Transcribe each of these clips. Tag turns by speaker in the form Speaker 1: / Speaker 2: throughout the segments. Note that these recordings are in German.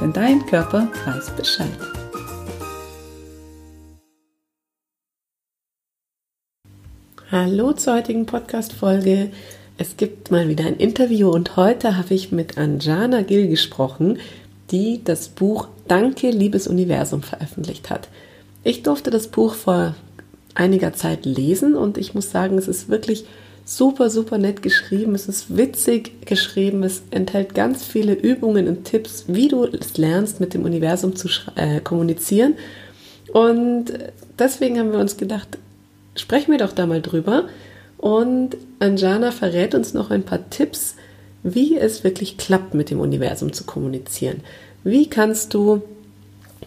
Speaker 1: denn dein Körper weiß Bescheid.
Speaker 2: Hallo zur heutigen Podcast-Folge. Es gibt mal wieder ein Interview und heute habe ich mit Anjana Gill gesprochen, die das Buch Danke, liebes Universum veröffentlicht hat. Ich durfte das Buch vor einiger Zeit lesen und ich muss sagen, es ist wirklich super, super nett geschrieben. Es ist witzig geschrieben. Es enthält ganz viele Übungen und Tipps, wie du es lernst, mit dem Universum zu äh, kommunizieren. Und deswegen haben wir uns gedacht, sprechen wir doch da mal drüber. Und Anjana verrät uns noch ein paar Tipps, wie es wirklich klappt, mit dem Universum zu kommunizieren. Wie kannst du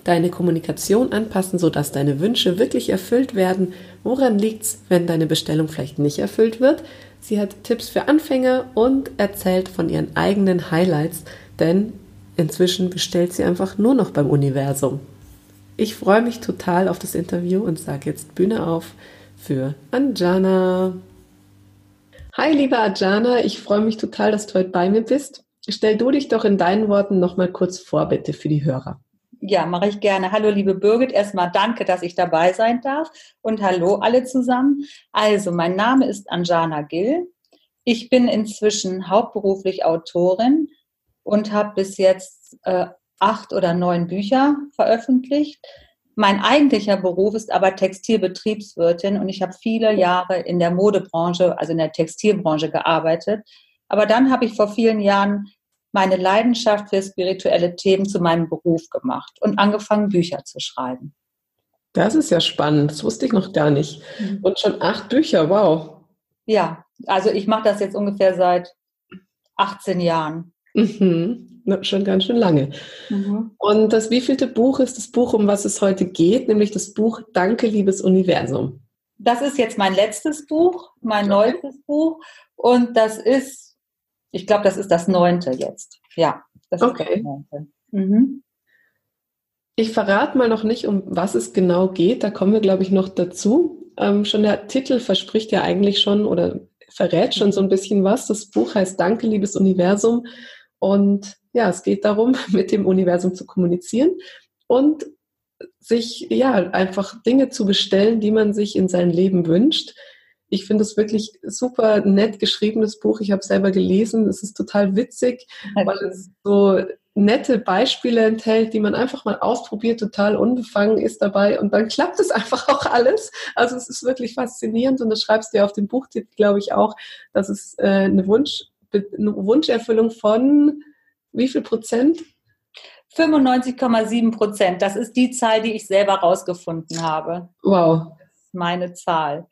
Speaker 2: deine Kommunikation anpassen, sodass deine Wünsche wirklich erfüllt werden. Woran liegt es, wenn deine Bestellung vielleicht nicht erfüllt wird? Sie hat Tipps für Anfänger und erzählt von ihren eigenen Highlights, denn inzwischen bestellt sie einfach nur noch beim Universum. Ich freue mich total auf das Interview und sage jetzt Bühne auf für Anjana. Hi, liebe Anjana, ich freue mich total, dass du heute bei mir bist. Stell du dich doch in deinen Worten nochmal kurz vor, bitte, für die Hörer.
Speaker 3: Ja, mache ich gerne. Hallo, liebe Birgit. Erstmal danke, dass ich dabei sein darf. Und hallo alle zusammen. Also, mein Name ist Anjana Gill. Ich bin inzwischen hauptberuflich Autorin und habe bis jetzt äh, acht oder neun Bücher veröffentlicht. Mein eigentlicher Beruf ist aber Textilbetriebswirtin und ich habe viele Jahre in der Modebranche, also in der Textilbranche gearbeitet. Aber dann habe ich vor vielen Jahren meine Leidenschaft für spirituelle Themen zu meinem Beruf gemacht und angefangen, Bücher zu schreiben.
Speaker 2: Das ist ja spannend. Das wusste ich noch gar nicht. Mhm. Und schon acht Bücher, wow.
Speaker 3: Ja, also ich mache das jetzt ungefähr seit 18 Jahren.
Speaker 2: Mhm. Schon ganz schön lange. Mhm. Und das wievielte Buch ist das Buch, um was es heute geht, nämlich das Buch Danke, liebes Universum.
Speaker 3: Das ist jetzt mein letztes Buch, mein okay. neuestes Buch. Und das ist ich glaube, das ist das neunte jetzt. Ja, das
Speaker 2: okay. ist das neunte. Mhm. Ich verrate mal noch nicht, um was es genau geht. Da kommen wir, glaube ich, noch dazu. Ähm, schon der Titel verspricht ja eigentlich schon oder verrät schon so ein bisschen was. Das Buch heißt Danke, liebes Universum. Und ja, es geht darum, mit dem Universum zu kommunizieren und sich ja einfach Dinge zu bestellen, die man sich in sein Leben wünscht. Ich finde es wirklich super nett geschriebenes Buch. Ich habe es selber gelesen. Es ist total witzig, weil es so nette Beispiele enthält, die man einfach mal ausprobiert, total unbefangen ist dabei und dann klappt es einfach auch alles. Also es ist wirklich faszinierend und das schreibst du ja auf dem Buchtitel, glaube ich, auch, dass es äh, eine, Wunsch, eine Wunscherfüllung von wie viel Prozent?
Speaker 3: 95,7 Prozent. Das ist die Zahl, die ich selber rausgefunden habe.
Speaker 2: Wow.
Speaker 3: Das ist meine Zahl.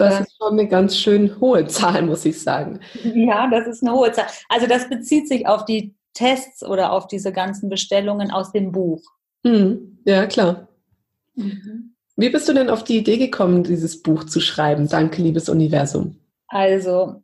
Speaker 2: Das ist schon eine ganz schön hohe Zahl, muss ich sagen.
Speaker 3: Ja, das ist eine hohe Zahl. Also das bezieht sich auf die Tests oder auf diese ganzen Bestellungen aus dem Buch.
Speaker 2: Hm, ja, klar. Mhm. Wie bist du denn auf die Idee gekommen, dieses Buch zu schreiben? Danke, liebes Universum.
Speaker 3: Also,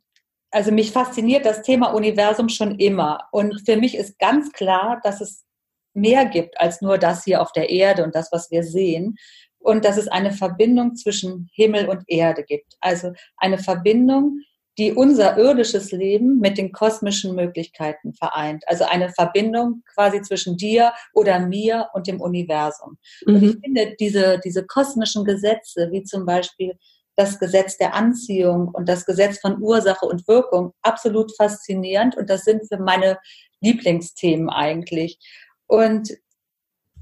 Speaker 3: also mich fasziniert das Thema Universum schon immer. Und für mich ist ganz klar, dass es mehr gibt als nur das hier auf der Erde und das, was wir sehen und dass es eine Verbindung zwischen Himmel und Erde gibt. Also eine Verbindung, die unser irdisches Leben mit den kosmischen Möglichkeiten vereint. Also eine Verbindung quasi zwischen dir oder mir und dem Universum. Mhm. Und ich finde diese, diese kosmischen Gesetze, wie zum Beispiel das Gesetz der Anziehung und das Gesetz von Ursache und Wirkung, absolut faszinierend. Und das sind für meine Lieblingsthemen eigentlich. Und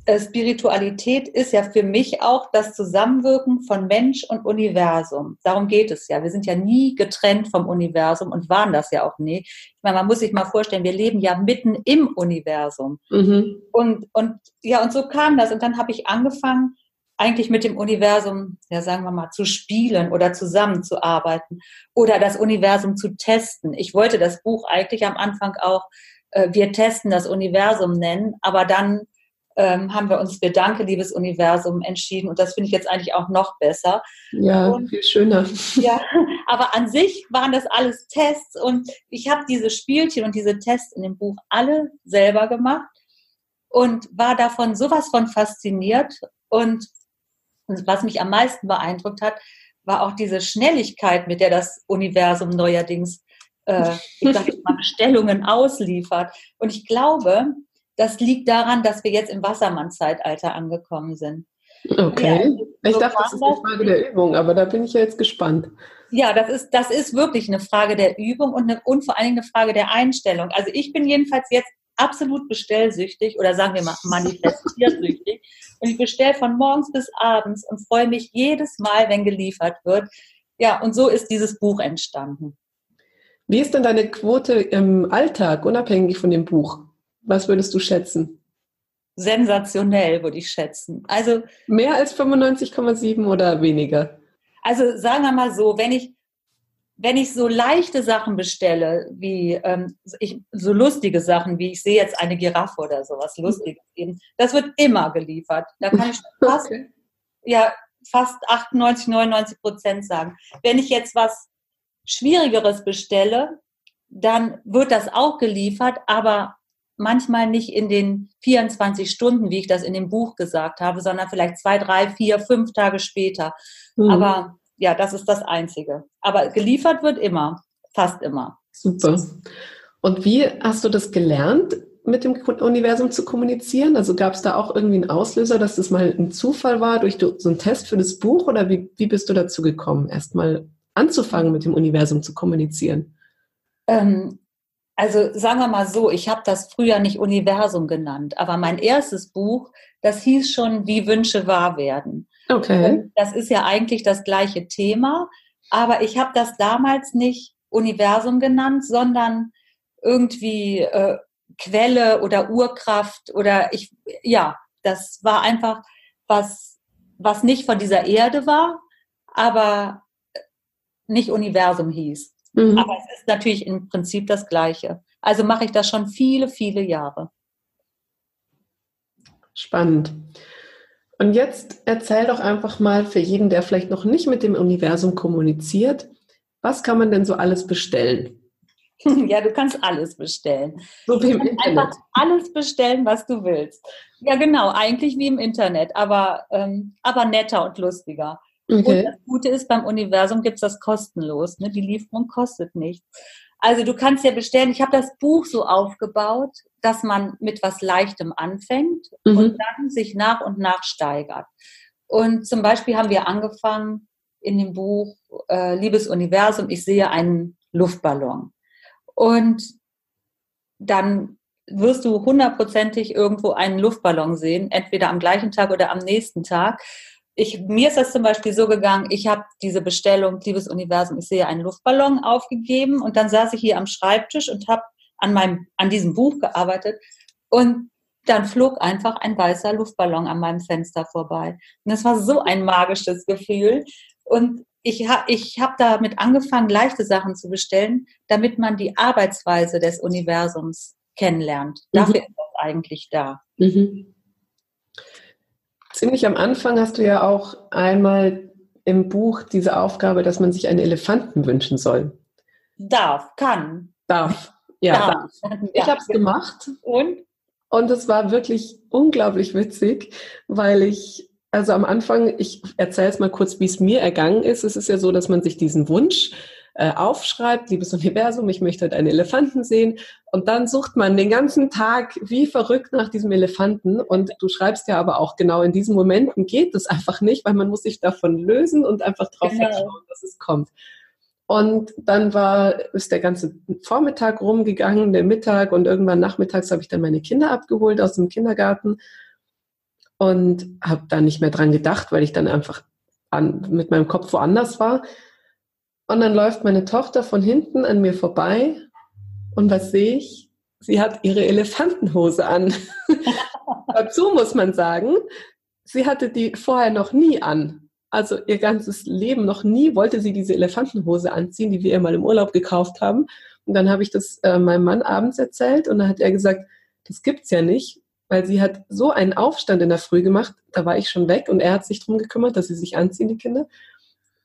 Speaker 3: Spiritualität ist ja für mich auch das Zusammenwirken von Mensch und Universum. Darum geht es ja. Wir sind ja nie getrennt vom Universum und waren das ja auch nie. Ich meine, man muss sich mal vorstellen, wir leben ja mitten im Universum. Mhm. Und, und ja, und so kam das. Und dann habe ich angefangen, eigentlich mit dem Universum, ja, sagen wir mal, zu spielen oder zusammenzuarbeiten oder das Universum zu testen. Ich wollte das Buch eigentlich am Anfang auch, äh, wir testen das Universum nennen, aber dann ähm, haben wir uns für Danke, liebes Universum entschieden. Und das finde ich jetzt eigentlich auch noch besser.
Speaker 2: Ja, und, viel schöner.
Speaker 3: Ja, aber an sich waren das alles Tests und ich habe diese Spielchen und diese Tests in dem Buch alle selber gemacht und war davon sowas von fasziniert. Und was mich am meisten beeindruckt hat, war auch diese Schnelligkeit, mit der das Universum neuerdings äh, ich sag mal, Bestellungen ausliefert. Und ich glaube, das liegt daran, dass wir jetzt im Wassermann-Zeitalter angekommen sind.
Speaker 2: Okay. Ja, ich dachte, das ist eine Frage der Übung, aber da bin ich ja jetzt gespannt.
Speaker 3: Ja, das ist, das ist wirklich eine Frage der Übung und, eine, und vor allen Dingen eine Frage der Einstellung. Also ich bin jedenfalls jetzt absolut bestellsüchtig oder sagen wir mal manifestiersüchtig. und ich bestelle von morgens bis abends und freue mich jedes Mal, wenn geliefert wird. Ja, und so ist dieses Buch entstanden.
Speaker 2: Wie ist denn deine Quote im Alltag, unabhängig von dem Buch? Was würdest du schätzen?
Speaker 3: Sensationell, würde ich schätzen. Also
Speaker 2: mehr als 95,7 oder weniger?
Speaker 3: Also sagen wir mal so, wenn ich wenn ich so leichte Sachen bestelle, wie ähm, ich, so lustige Sachen, wie ich sehe jetzt eine Giraffe oder sowas Lustiges eben, das wird immer geliefert. Da kann ich fast, okay. ja, fast 98, 99 Prozent sagen. Wenn ich jetzt was Schwierigeres bestelle, dann wird das auch geliefert, aber manchmal nicht in den 24 Stunden, wie ich das in dem Buch gesagt habe, sondern vielleicht zwei, drei, vier, fünf Tage später. Mhm. Aber ja, das ist das Einzige. Aber geliefert wird immer, fast immer.
Speaker 2: Super. Und wie hast du das gelernt, mit dem Universum zu kommunizieren? Also gab es da auch irgendwie einen Auslöser, dass das mal ein Zufall war durch so einen Test für das Buch oder wie, wie bist du dazu gekommen, erstmal anzufangen, mit dem Universum zu kommunizieren?
Speaker 3: Ähm, also sagen wir mal so, ich habe das früher nicht Universum genannt, aber mein erstes Buch, das hieß schon, wie Wünsche wahr werden. Okay. Das ist ja eigentlich das gleiche Thema, aber ich habe das damals nicht Universum genannt, sondern irgendwie äh, Quelle oder Urkraft oder ich, ja, das war einfach was, was nicht von dieser Erde war, aber nicht Universum hieß. Mhm. Aber es ist natürlich im Prinzip das Gleiche. Also mache ich das schon viele, viele Jahre.
Speaker 2: Spannend. Und jetzt erzähl doch einfach mal für jeden, der vielleicht noch nicht mit dem Universum kommuniziert, was kann man denn so alles bestellen?
Speaker 3: Ja, du kannst alles bestellen. So wie im Internet. Einfach alles bestellen, was du willst. Ja, genau, eigentlich wie im Internet, aber, ähm, aber netter und lustiger. Okay. Und das Gute ist, beim Universum gibt es das kostenlos. Ne? Die Lieferung kostet nichts. Also du kannst ja bestellen, ich habe das Buch so aufgebaut, dass man mit was Leichtem anfängt mhm. und dann sich nach und nach steigert. Und zum Beispiel haben wir angefangen in dem Buch äh, Liebes Universum, ich sehe einen Luftballon. Und dann wirst du hundertprozentig irgendwo einen Luftballon sehen, entweder am gleichen Tag oder am nächsten Tag ich, mir ist das zum Beispiel so gegangen, ich habe diese Bestellung, liebes Universum, ich sehe einen Luftballon aufgegeben und dann saß ich hier am Schreibtisch und habe an meinem, an diesem Buch gearbeitet und dann flog einfach ein weißer Luftballon an meinem Fenster vorbei. Und das war so ein magisches Gefühl. Und ich habe ich hab damit angefangen, leichte Sachen zu bestellen, damit man die Arbeitsweise des Universums kennenlernt. Mhm. Dafür ist das eigentlich da. Mhm.
Speaker 2: Ziemlich am Anfang hast du ja auch einmal im Buch diese Aufgabe, dass man sich einen Elefanten wünschen soll.
Speaker 3: Darf, kann.
Speaker 2: Darf, ja. Darf. darf. Ich ja. habe es gemacht. Und? Und es war wirklich unglaublich witzig, weil ich, also am Anfang, ich erzähle es mal kurz, wie es mir ergangen ist. Es ist ja so, dass man sich diesen Wunsch äh, aufschreibt, liebes Universum, ich möchte heute einen Elefanten sehen. Und dann sucht man den ganzen Tag wie verrückt nach diesem Elefanten. Und du schreibst ja aber auch genau in diesen Momenten geht das einfach nicht, weil man muss sich davon lösen und einfach darauf genau. vertrauen, dass es kommt. Und dann war, ist der ganze Vormittag rumgegangen, der Mittag und irgendwann nachmittags habe ich dann meine Kinder abgeholt aus dem Kindergarten und habe da nicht mehr dran gedacht, weil ich dann einfach an, mit meinem Kopf woanders war. Und dann läuft meine Tochter von hinten an mir vorbei und was sehe ich? Sie hat ihre Elefantenhose an. Dazu muss man sagen, sie hatte die vorher noch nie an. Also ihr ganzes Leben noch nie wollte sie diese Elefantenhose anziehen, die wir ihr mal im Urlaub gekauft haben. Und dann habe ich das äh, meinem Mann abends erzählt und dann hat er gesagt, das gibt's ja nicht. weil sie hat so einen Aufstand in der Früh gemacht, da war ich schon weg und er hat sich darum gekümmert, dass sie sich anziehen, die Kinder.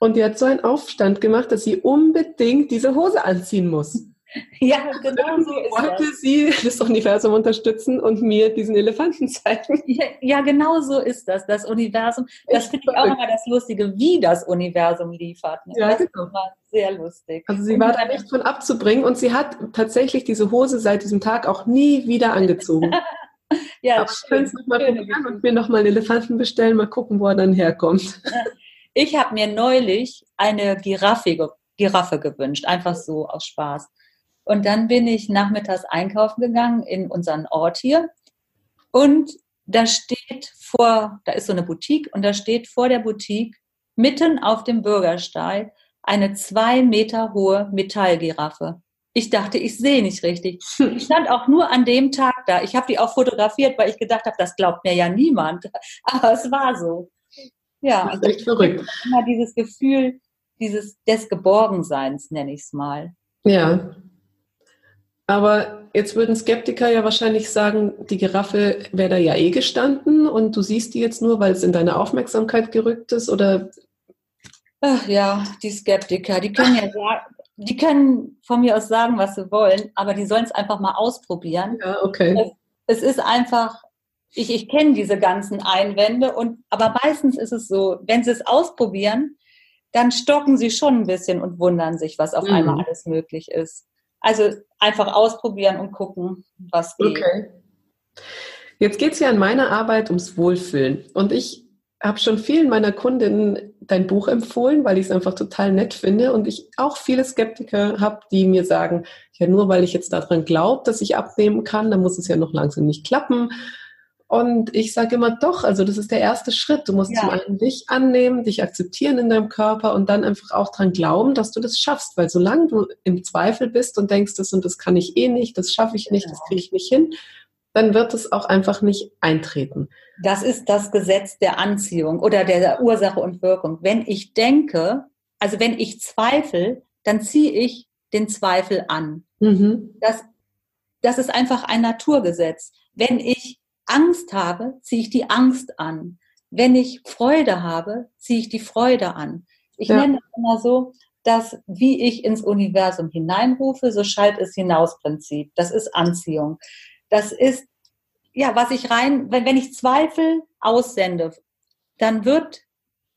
Speaker 2: Und die hat so einen Aufstand gemacht, dass sie unbedingt diese Hose anziehen muss.
Speaker 3: Ja, genau so ist
Speaker 2: wollte das. sie das Universum unterstützen und mir diesen Elefanten zeigen.
Speaker 3: Ja, ja genau so ist das. Das Universum, das finde ich auch immer das Lustige, wie das Universum liefert. Ne?
Speaker 2: Ja,
Speaker 3: das
Speaker 2: genau.
Speaker 3: immer sehr lustig.
Speaker 2: Also sie war da nicht von abzubringen und sie hat tatsächlich diese Hose seit diesem Tag auch nie wieder angezogen.
Speaker 3: ja,
Speaker 2: Aber ich könnte es nochmal probieren und mir nochmal einen Elefanten bestellen, mal gucken, wo er dann herkommt.
Speaker 3: Ich habe mir neulich eine Giraffe, Giraffe gewünscht, einfach so aus Spaß. Und dann bin ich nachmittags einkaufen gegangen in unseren Ort hier. Und da steht vor, da ist so eine Boutique und da steht vor der Boutique mitten auf dem Bürgersteig eine zwei Meter hohe Metallgiraffe. Ich dachte, ich sehe nicht richtig. Ich stand auch nur an dem Tag da. Ich habe die auch fotografiert, weil ich gedacht habe, das glaubt mir ja niemand. Aber es war so. Ja,
Speaker 2: das ist echt verrückt.
Speaker 3: Immer dieses Gefühl dieses des Geborgenseins, nenne ich es mal.
Speaker 2: Ja, aber jetzt würden Skeptiker ja wahrscheinlich sagen, die Giraffe wäre da ja eh gestanden und du siehst die jetzt nur, weil es in deine Aufmerksamkeit gerückt ist oder?
Speaker 3: Ach ja, die Skeptiker, die können ja sagen, die können von mir aus sagen, was sie wollen, aber die sollen es einfach mal ausprobieren.
Speaker 2: Ja, okay.
Speaker 3: Es, es ist einfach, ich, ich kenne diese ganzen Einwände und, aber meistens ist es so, wenn sie es ausprobieren, dann stocken sie schon ein bisschen und wundern sich, was auf mhm. einmal alles möglich ist. Also einfach ausprobieren und gucken, was geht. Okay.
Speaker 2: Jetzt geht es ja in meiner Arbeit ums Wohlfühlen. Und ich habe schon vielen meiner Kundinnen dein Buch empfohlen, weil ich es einfach total nett finde. Und ich auch viele Skeptiker habe, die mir sagen, ja, nur weil ich jetzt daran glaube, dass ich abnehmen kann, dann muss es ja noch langsam nicht klappen. Und ich sage immer doch, also das ist der erste Schritt. Du musst ja. zum einen dich annehmen, dich akzeptieren in deinem Körper und dann einfach auch dran glauben, dass du das schaffst. Weil solange du im Zweifel bist und denkst, das und das kann ich eh nicht, das schaffe ich nicht, ja. das kriege ich nicht hin, dann wird es auch einfach nicht eintreten.
Speaker 3: Das ist das Gesetz der Anziehung oder der Ursache und Wirkung. Wenn ich denke, also wenn ich zweifle, dann ziehe ich den Zweifel an. Mhm. Das, das ist einfach ein Naturgesetz. Wenn ich Angst habe, ziehe ich die Angst an. Wenn ich Freude habe, ziehe ich die Freude an. Ich ja. nenne es immer so, dass wie ich ins Universum hineinrufe, so schallt es hinaus Prinzip. Das ist Anziehung. Das ist, ja, was ich rein, wenn, wenn ich Zweifel aussende, dann wird,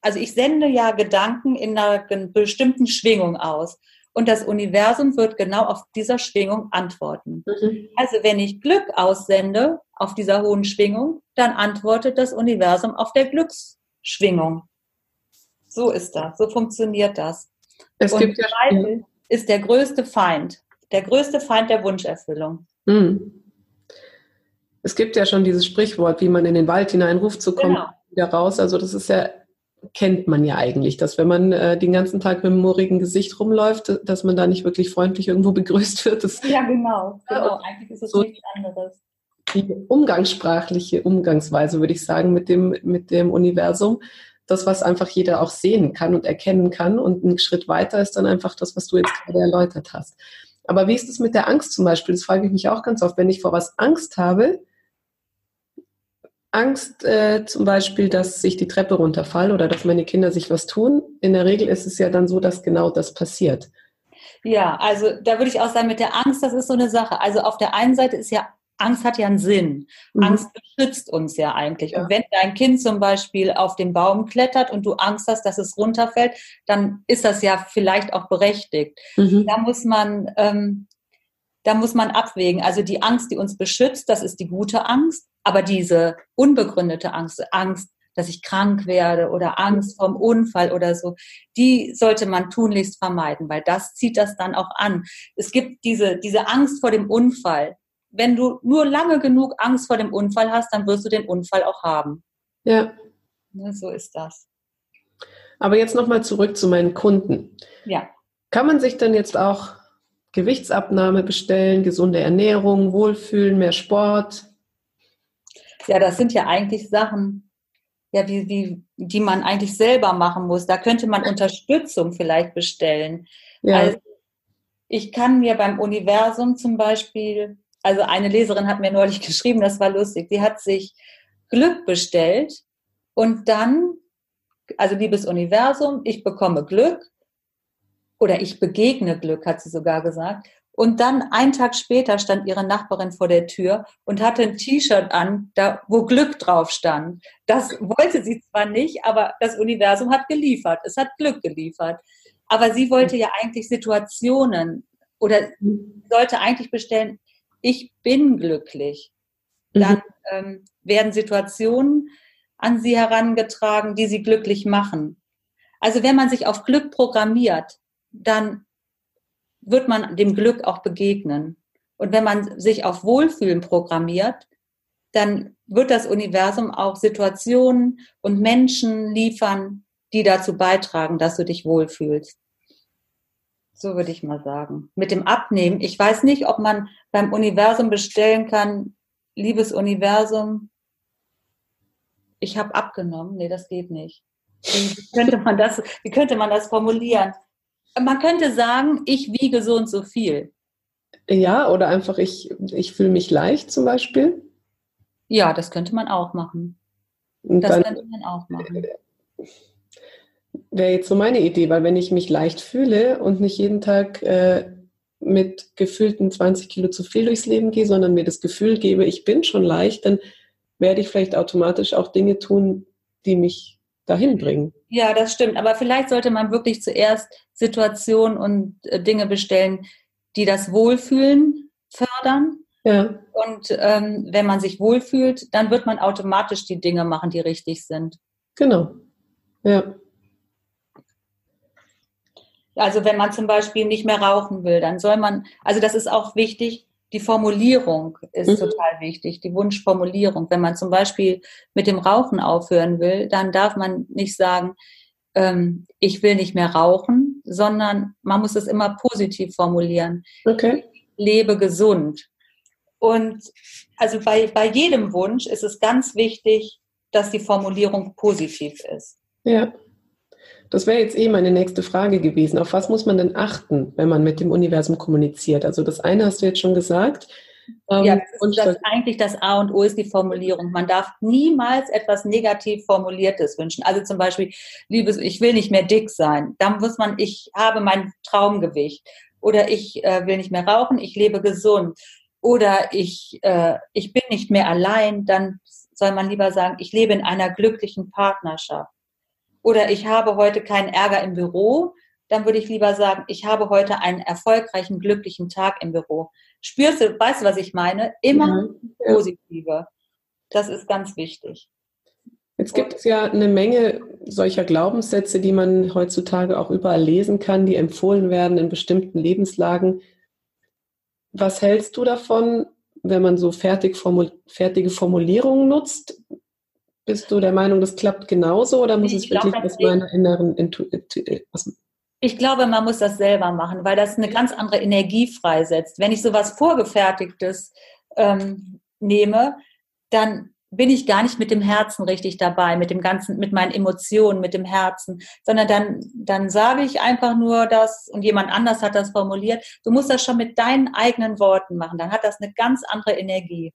Speaker 3: also ich sende ja Gedanken in einer bestimmten Schwingung aus. Und das Universum wird genau auf dieser Schwingung antworten. Mhm. Also wenn ich Glück aussende auf dieser hohen Schwingung, dann antwortet das Universum auf der Glücksschwingung. So ist das, so funktioniert das.
Speaker 2: Es Und gibt ja
Speaker 3: Zweifel ist der größte Feind, der größte Feind der Wunscherfüllung.
Speaker 2: Mhm. Es gibt ja schon dieses Sprichwort, wie man in den Wald hineinruft, so kommt genau. wieder raus. Also das ist ja kennt man ja eigentlich, dass wenn man äh, den ganzen Tag mit einem murrigen Gesicht rumläuft, dass man da nicht wirklich freundlich irgendwo begrüßt wird. Das,
Speaker 3: ja, genau. genau. Eigentlich ist es so nichts anderes.
Speaker 2: Die umgangssprachliche Umgangsweise, würde ich sagen, mit dem, mit dem Universum. Das, was einfach jeder auch sehen kann und erkennen kann. Und ein Schritt weiter ist dann einfach das, was du jetzt gerade erläutert hast. Aber wie ist es mit der Angst zum Beispiel? Das frage ich mich auch ganz oft. Wenn ich vor was Angst habe, Angst äh, zum Beispiel, dass ich die Treppe runterfalle oder dass meine Kinder sich was tun. In der Regel ist es ja dann so, dass genau das passiert.
Speaker 3: Ja, also da würde ich auch sagen, mit der Angst, das ist so eine Sache. Also auf der einen Seite ist ja, Angst hat ja einen Sinn. Mhm. Angst beschützt uns ja eigentlich. Ja. Und wenn dein Kind zum Beispiel auf den Baum klettert und du Angst hast, dass es runterfällt, dann ist das ja vielleicht auch berechtigt. Mhm. Da muss man, ähm, da muss man abwägen. Also die Angst, die uns beschützt, das ist die gute Angst. Aber diese unbegründete Angst, Angst, dass ich krank werde oder Angst vom Unfall oder so, die sollte man tunlichst vermeiden, weil das zieht das dann auch an. Es gibt diese, diese Angst vor dem Unfall. Wenn du nur lange genug Angst vor dem Unfall hast, dann wirst du den Unfall auch haben.
Speaker 2: Ja.
Speaker 3: Ne, so ist das.
Speaker 2: Aber jetzt nochmal zurück zu meinen Kunden.
Speaker 3: Ja.
Speaker 2: Kann man sich dann jetzt auch Gewichtsabnahme bestellen, gesunde Ernährung, Wohlfühlen, mehr Sport?
Speaker 3: Ja, das sind ja eigentlich Sachen, ja, wie, wie, die man eigentlich selber machen muss. Da könnte man Unterstützung vielleicht bestellen. Ja. Also ich kann mir beim Universum zum Beispiel also eine Leserin hat mir neulich geschrieben, das war lustig, die hat sich Glück bestellt und dann, also liebes Universum, ich bekomme Glück oder ich begegne Glück, hat sie sogar gesagt. Und dann einen Tag später stand ihre Nachbarin vor der Tür und hatte ein T-Shirt an, da, wo Glück drauf stand. Das wollte sie zwar nicht, aber das Universum hat geliefert. Es hat Glück geliefert. Aber sie wollte ja eigentlich Situationen oder sollte eigentlich bestellen, ich bin glücklich. Dann mhm. ähm, werden Situationen an sie herangetragen, die sie glücklich machen. Also wenn man sich auf Glück programmiert, dann wird man dem Glück auch begegnen. Und wenn man sich auf Wohlfühlen programmiert, dann wird das Universum auch Situationen und Menschen liefern, die dazu beitragen, dass du dich wohlfühlst. So würde ich mal sagen. Mit dem Abnehmen, ich weiß nicht, ob man beim Universum bestellen kann, liebes Universum, ich habe abgenommen. Nee, das geht nicht. Wie könnte man das, wie könnte man das formulieren? Man könnte sagen, ich wiege so und so viel.
Speaker 2: Ja, oder einfach ich, ich fühle mich leicht zum Beispiel.
Speaker 3: Ja, das könnte man auch machen. das dann, könnte man auch machen.
Speaker 2: Wäre jetzt so meine Idee, weil wenn ich mich leicht fühle und nicht jeden Tag äh, mit gefühlten 20 Kilo zu viel durchs Leben gehe, sondern mir das Gefühl gebe, ich bin schon leicht, dann werde ich vielleicht automatisch auch Dinge tun, die mich dahin bringen.
Speaker 3: Ja, das stimmt. Aber vielleicht sollte man wirklich zuerst Situationen und äh, Dinge bestellen, die das Wohlfühlen fördern. Ja. Und ähm, wenn man sich wohlfühlt, dann wird man automatisch die Dinge machen, die richtig sind.
Speaker 2: Genau. Ja.
Speaker 3: Also wenn man zum Beispiel nicht mehr rauchen will, dann soll man, also das ist auch wichtig, die Formulierung ist mhm. total wichtig, die Wunschformulierung. Wenn man zum Beispiel mit dem Rauchen aufhören will, dann darf man nicht sagen, ähm, ich will nicht mehr rauchen, sondern man muss es immer positiv formulieren.
Speaker 2: Okay.
Speaker 3: lebe gesund. Und also bei, bei jedem Wunsch ist es ganz wichtig, dass die Formulierung positiv ist.
Speaker 2: Ja. Das wäre jetzt eh meine nächste Frage gewesen. Auf was muss man denn achten, wenn man mit dem Universum kommuniziert? Also das eine hast du jetzt schon gesagt.
Speaker 3: Ähm, ja, das ist das eigentlich das A und O ist die Formulierung. Man darf niemals etwas negativ formuliertes wünschen. Also zum Beispiel, liebes, ich will nicht mehr dick sein. Dann muss man, ich habe mein Traumgewicht. Oder ich äh, will nicht mehr rauchen, ich lebe gesund. Oder ich, äh, ich bin nicht mehr allein. Dann soll man lieber sagen, ich lebe in einer glücklichen Partnerschaft oder ich habe heute keinen Ärger im Büro, dann würde ich lieber sagen, ich habe heute einen erfolgreichen, glücklichen Tag im Büro. Spürst du, weißt du, was ich meine? Immer ja, positive. Das ist ganz wichtig.
Speaker 2: Jetzt gibt es ja eine Menge solcher Glaubenssätze, die man heutzutage auch überall lesen kann, die empfohlen werden in bestimmten Lebenslagen. Was hältst du davon, wenn man so fertig formul fertige Formulierungen nutzt? Bist du der Meinung, das klappt genauso oder muss ich es wirklich aus meiner inneren Intuition? Äh,
Speaker 3: ich glaube, man muss das selber machen, weil das eine ganz andere Energie freisetzt. Wenn ich sowas Vorgefertigtes ähm, nehme, dann bin ich gar nicht mit dem Herzen richtig dabei, mit dem ganzen, mit meinen Emotionen, mit dem Herzen, sondern dann, dann sage ich einfach nur das und jemand anders hat das formuliert. Du musst das schon mit deinen eigenen Worten machen. Dann hat das eine ganz andere Energie.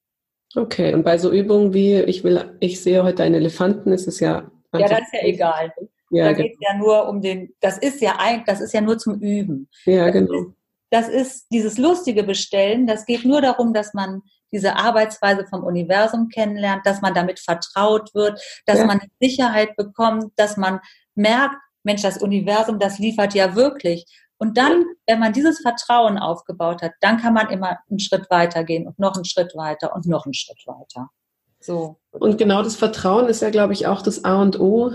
Speaker 2: Okay, und bei so Übungen wie ich will, ich sehe heute einen Elefanten, ist es ja.
Speaker 3: Ja, das ist ja egal. Ja, da geht es genau. ja nur um den, das ist ja eigentlich, das ist ja nur zum Üben.
Speaker 2: Ja,
Speaker 3: das
Speaker 2: genau.
Speaker 3: Ist, das ist dieses lustige Bestellen, das geht nur darum, dass man diese Arbeitsweise vom Universum kennenlernt, dass man damit vertraut wird, dass ja. man Sicherheit bekommt, dass man merkt, Mensch, das Universum, das liefert ja wirklich. Und dann, wenn man dieses Vertrauen aufgebaut hat, dann kann man immer einen Schritt weiter gehen und noch einen Schritt weiter und noch einen Schritt weiter. So.
Speaker 2: Und genau das Vertrauen ist ja, glaube ich, auch das A und O.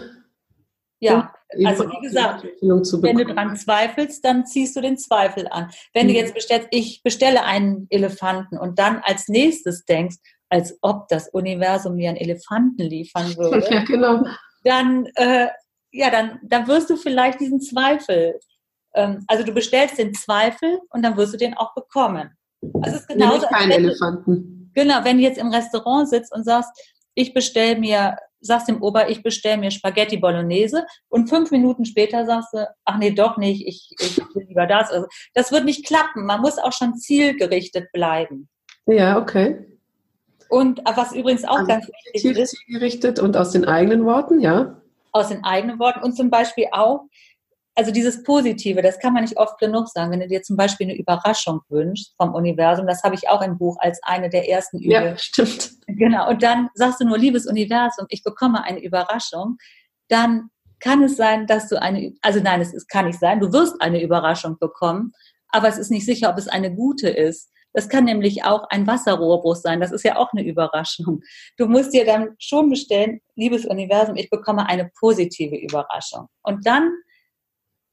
Speaker 3: Ja, also wie gesagt, wenn du dran zweifelst, dann ziehst du den Zweifel an. Wenn mhm. du jetzt bestellst, ich bestelle einen Elefanten und dann als nächstes denkst, als ob das Universum mir einen Elefanten liefern würde,
Speaker 2: ja, genau.
Speaker 3: dann, äh, ja, dann, dann wirst du vielleicht diesen Zweifel also du bestellst den Zweifel und dann wirst du den auch bekommen.
Speaker 2: Also es ist genauso. Kein Elefanten.
Speaker 3: genau, wenn du jetzt im Restaurant sitzt und sagst, ich bestelle mir, sagst dem Ober, ich bestelle mir Spaghetti Bolognese und fünf Minuten später sagst du, ach nee, doch nicht, ich, ich will lieber das. Also das wird nicht klappen. Man muss auch schon zielgerichtet bleiben.
Speaker 2: Ja, okay.
Speaker 3: Und was übrigens auch also ganz
Speaker 2: wichtig ist. Zielgerichtet und aus den eigenen Worten, ja?
Speaker 3: Aus den eigenen Worten und zum Beispiel auch, also dieses Positive, das kann man nicht oft genug sagen. Wenn du dir zum Beispiel eine Überraschung wünschst vom Universum, das habe ich auch im Buch als eine der ersten
Speaker 2: Übungen. Ja, stimmt.
Speaker 3: Genau. Und dann sagst du nur, liebes Universum, ich bekomme eine Überraschung. Dann kann es sein, dass du eine, also nein, es, es kann nicht sein, du wirst eine Überraschung bekommen, aber es ist nicht sicher, ob es eine gute ist. Das kann nämlich auch ein Wasserrohrbruch sein. Das ist ja auch eine Überraschung. Du musst dir dann schon bestellen, liebes Universum, ich bekomme eine positive Überraschung. Und dann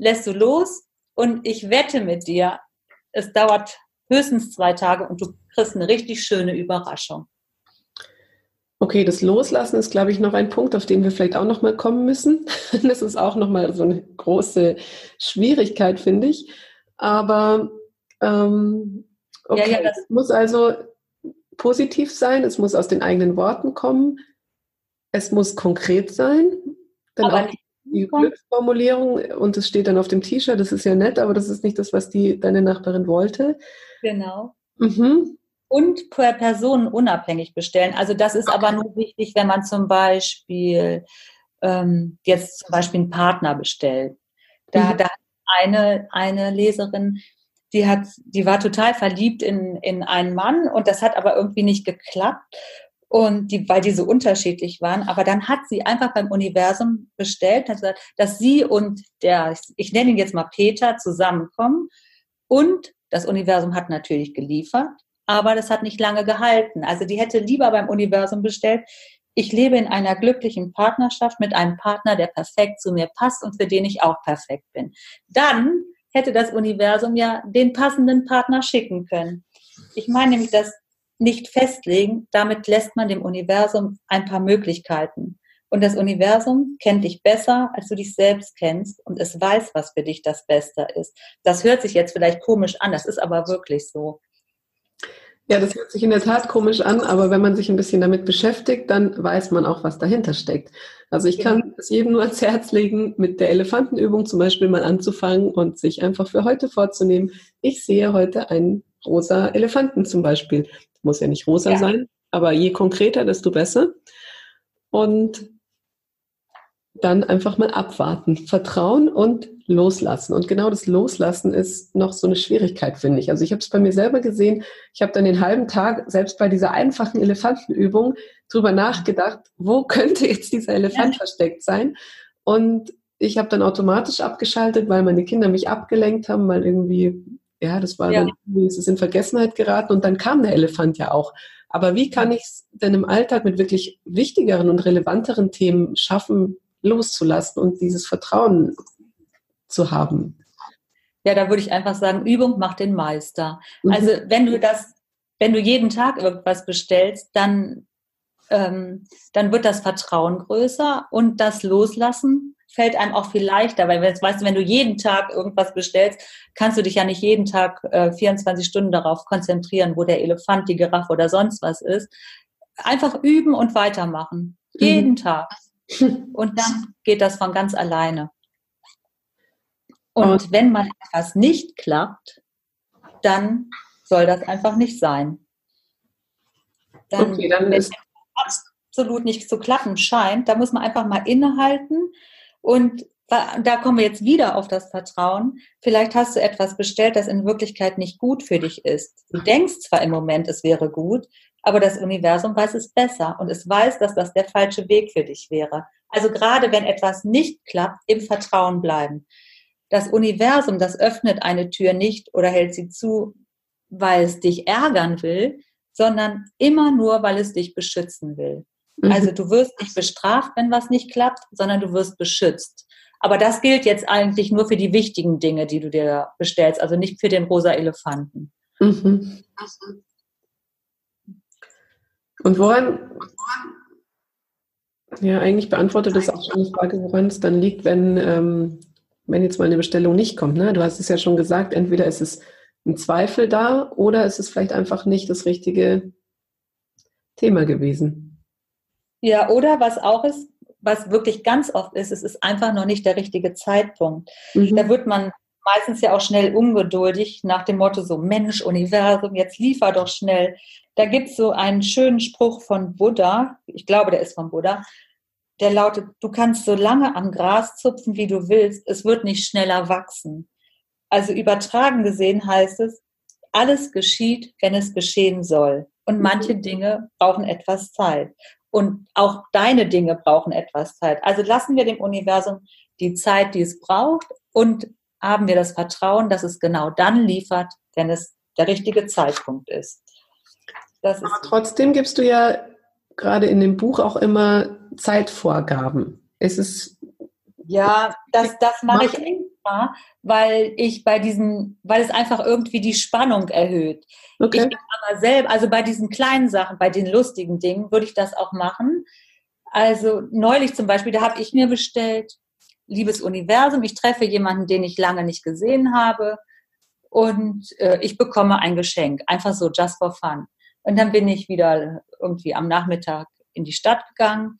Speaker 3: lässt du los und ich wette mit dir, es dauert höchstens zwei Tage und du kriegst eine richtig schöne Überraschung.
Speaker 2: Okay, das Loslassen ist, glaube ich, noch ein Punkt, auf den wir vielleicht auch noch mal kommen müssen. Das ist auch noch mal so eine große Schwierigkeit, finde ich. Aber ähm, okay, ja, ja, das muss also positiv sein. Es muss aus den eigenen Worten kommen. Es muss konkret sein. Dann auch die Glücksformulierung und es steht dann auf dem T-Shirt. Das ist ja nett, aber das ist nicht das, was die deine Nachbarin wollte.
Speaker 3: Genau. Mhm und per Person unabhängig bestellen. Also das ist aber nur wichtig, wenn man zum Beispiel ähm, jetzt zum Beispiel einen Partner bestellt. Da, mhm. da eine, eine Leserin, die hat, die war total verliebt in, in einen Mann und das hat aber irgendwie nicht geklappt. Und die, weil die so unterschiedlich waren. Aber dann hat sie einfach beim Universum bestellt, hat gesagt, dass sie und der, ich nenne ihn jetzt mal Peter, zusammenkommen. Und das Universum hat natürlich geliefert aber das hat nicht lange gehalten. Also die hätte lieber beim Universum bestellt, ich lebe in einer glücklichen Partnerschaft mit einem Partner, der perfekt zu mir passt und für den ich auch perfekt bin. Dann hätte das Universum ja den passenden Partner schicken können. Ich meine nämlich das nicht festlegen, damit lässt man dem Universum ein paar Möglichkeiten. Und das Universum kennt dich besser, als du dich selbst kennst und es weiß, was für dich das Beste ist. Das hört sich jetzt vielleicht komisch an, das ist aber wirklich so.
Speaker 2: Ja, das hört sich in der Tat komisch an, aber wenn man sich ein bisschen damit beschäftigt, dann weiß man auch, was dahinter steckt. Also ich kann es jedem nur ans Herz legen, mit der Elefantenübung zum Beispiel mal anzufangen und sich einfach für heute vorzunehmen, ich sehe heute einen rosa Elefanten zum Beispiel. Muss ja nicht rosa ja. sein, aber je konkreter, desto besser. Und dann einfach mal abwarten, vertrauen und loslassen. Und genau das Loslassen ist noch so eine Schwierigkeit, finde ich. Also ich habe es bei mir selber gesehen. Ich habe dann den halben Tag, selbst bei dieser einfachen Elefantenübung, drüber nachgedacht, wo könnte jetzt dieser Elefant ja. versteckt sein? Und ich habe dann automatisch abgeschaltet, weil meine Kinder mich abgelenkt haben, weil irgendwie, ja, das war ja. dann, irgendwie ist es in Vergessenheit geraten und dann kam der Elefant ja auch. Aber wie kann ich es denn im Alltag mit wirklich wichtigeren und relevanteren Themen schaffen, loszulassen und dieses Vertrauen zu haben?
Speaker 3: Ja, da würde ich einfach sagen, Übung macht den Meister. Mhm. Also wenn du das, wenn du jeden Tag irgendwas bestellst, dann, ähm, dann wird das Vertrauen größer und das Loslassen fällt einem auch viel leichter, weil weißt du, wenn du jeden Tag irgendwas bestellst, kannst du dich ja nicht jeden Tag äh, 24 Stunden darauf konzentrieren, wo der Elefant, die Giraffe oder sonst was ist. Einfach üben und weitermachen. Jeden mhm. Tag. Und dann geht das von ganz alleine. Und wenn mal etwas nicht klappt, dann soll das einfach nicht sein. Dann, okay, dann es absolut nicht zu klappen scheint, da muss man einfach mal innehalten und da kommen wir jetzt wieder auf das Vertrauen. Vielleicht hast du etwas bestellt, das in Wirklichkeit nicht gut für dich ist. Du denkst zwar im Moment, es wäre gut, aber das Universum weiß es besser und es weiß, dass das der falsche Weg für dich wäre. Also gerade wenn etwas nicht klappt, im Vertrauen bleiben. Das Universum, das öffnet eine Tür nicht oder hält sie zu, weil es dich ärgern will, sondern immer nur, weil es dich beschützen will. Mhm. Also du wirst nicht bestraft, wenn was nicht klappt, sondern du wirst beschützt. Aber das gilt jetzt eigentlich nur für die wichtigen Dinge, die du dir bestellst, also nicht für den rosa Elefanten. Mhm.
Speaker 2: Und woran, ja, eigentlich beantwortet das auch schon die Frage, woran es dann liegt, wenn ähm, wenn jetzt mal eine Bestellung nicht kommt. Ne? Du hast es ja schon gesagt, entweder ist es ein Zweifel da oder ist es vielleicht einfach nicht das richtige Thema gewesen.
Speaker 3: Ja, oder was auch ist, was wirklich ganz oft ist, es ist einfach noch nicht der richtige Zeitpunkt. Mhm. Da wird man meistens ja auch schnell ungeduldig nach dem Motto so, Mensch, Universum, jetzt liefer doch schnell. Da gibt es so einen schönen Spruch von Buddha, ich glaube, der ist von Buddha, der lautet, du kannst so lange am Gras zupfen, wie du willst, es wird nicht schneller wachsen. Also übertragen gesehen heißt es, alles geschieht, wenn es geschehen soll. Und mhm. manche Dinge brauchen etwas Zeit. Und auch deine Dinge brauchen etwas Zeit. Also lassen wir dem Universum die Zeit, die es braucht und haben wir das Vertrauen, dass es genau dann liefert, wenn es der richtige Zeitpunkt ist.
Speaker 2: ist Aber trotzdem gibst du ja gerade in dem Buch auch immer Zeitvorgaben. Ist es
Speaker 3: ja, das, das mache ich extra, weil ich bei diesen, weil es einfach irgendwie die Spannung erhöht. Okay. Ich aber selber, also bei diesen kleinen Sachen, bei den lustigen Dingen, würde ich das auch machen. Also neulich zum Beispiel, da habe ich mir bestellt, liebes Universum, ich treffe jemanden, den ich lange nicht gesehen habe und äh, ich bekomme ein Geschenk, einfach so just for fun. Und dann bin ich wieder irgendwie am Nachmittag in die Stadt gegangen.